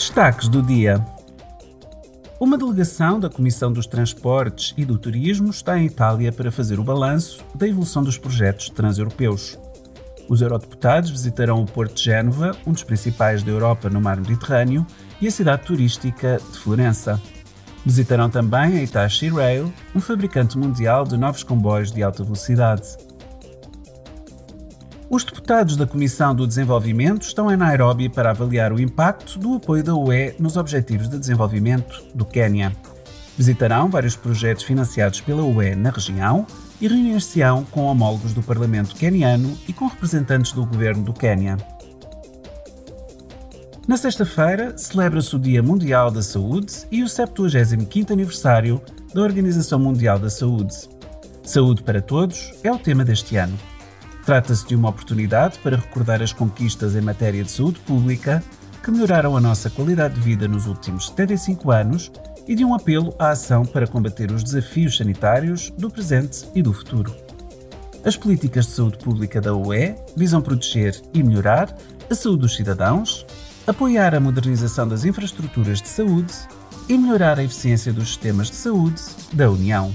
Destaques do dia. Uma delegação da Comissão dos Transportes e do Turismo está em Itália para fazer o balanço da evolução dos projetos transeuropeus. Os eurodeputados visitarão o Porto de Génova, um dos principais da Europa no mar Mediterrâneo, e a cidade turística de Florença. Visitarão também a Hitachi Rail, um fabricante mundial de novos comboios de alta velocidade. Os deputados da Comissão do Desenvolvimento estão em Nairobi para avaliar o impacto do apoio da UE nos Objetivos de Desenvolvimento do Quênia. Visitarão vários projetos financiados pela UE na região e reunir-se-ão com homólogos do Parlamento queniano e com representantes do governo do Quênia. Na sexta-feira, celebra-se o Dia Mundial da Saúde e o 75º aniversário da Organização Mundial da Saúde. Saúde para todos é o tema deste ano. Trata-se de uma oportunidade para recordar as conquistas em matéria de saúde pública que melhoraram a nossa qualidade de vida nos últimos 75 anos e de um apelo à ação para combater os desafios sanitários do presente e do futuro. As políticas de saúde pública da UE visam proteger e melhorar a saúde dos cidadãos, apoiar a modernização das infraestruturas de saúde e melhorar a eficiência dos sistemas de saúde da União.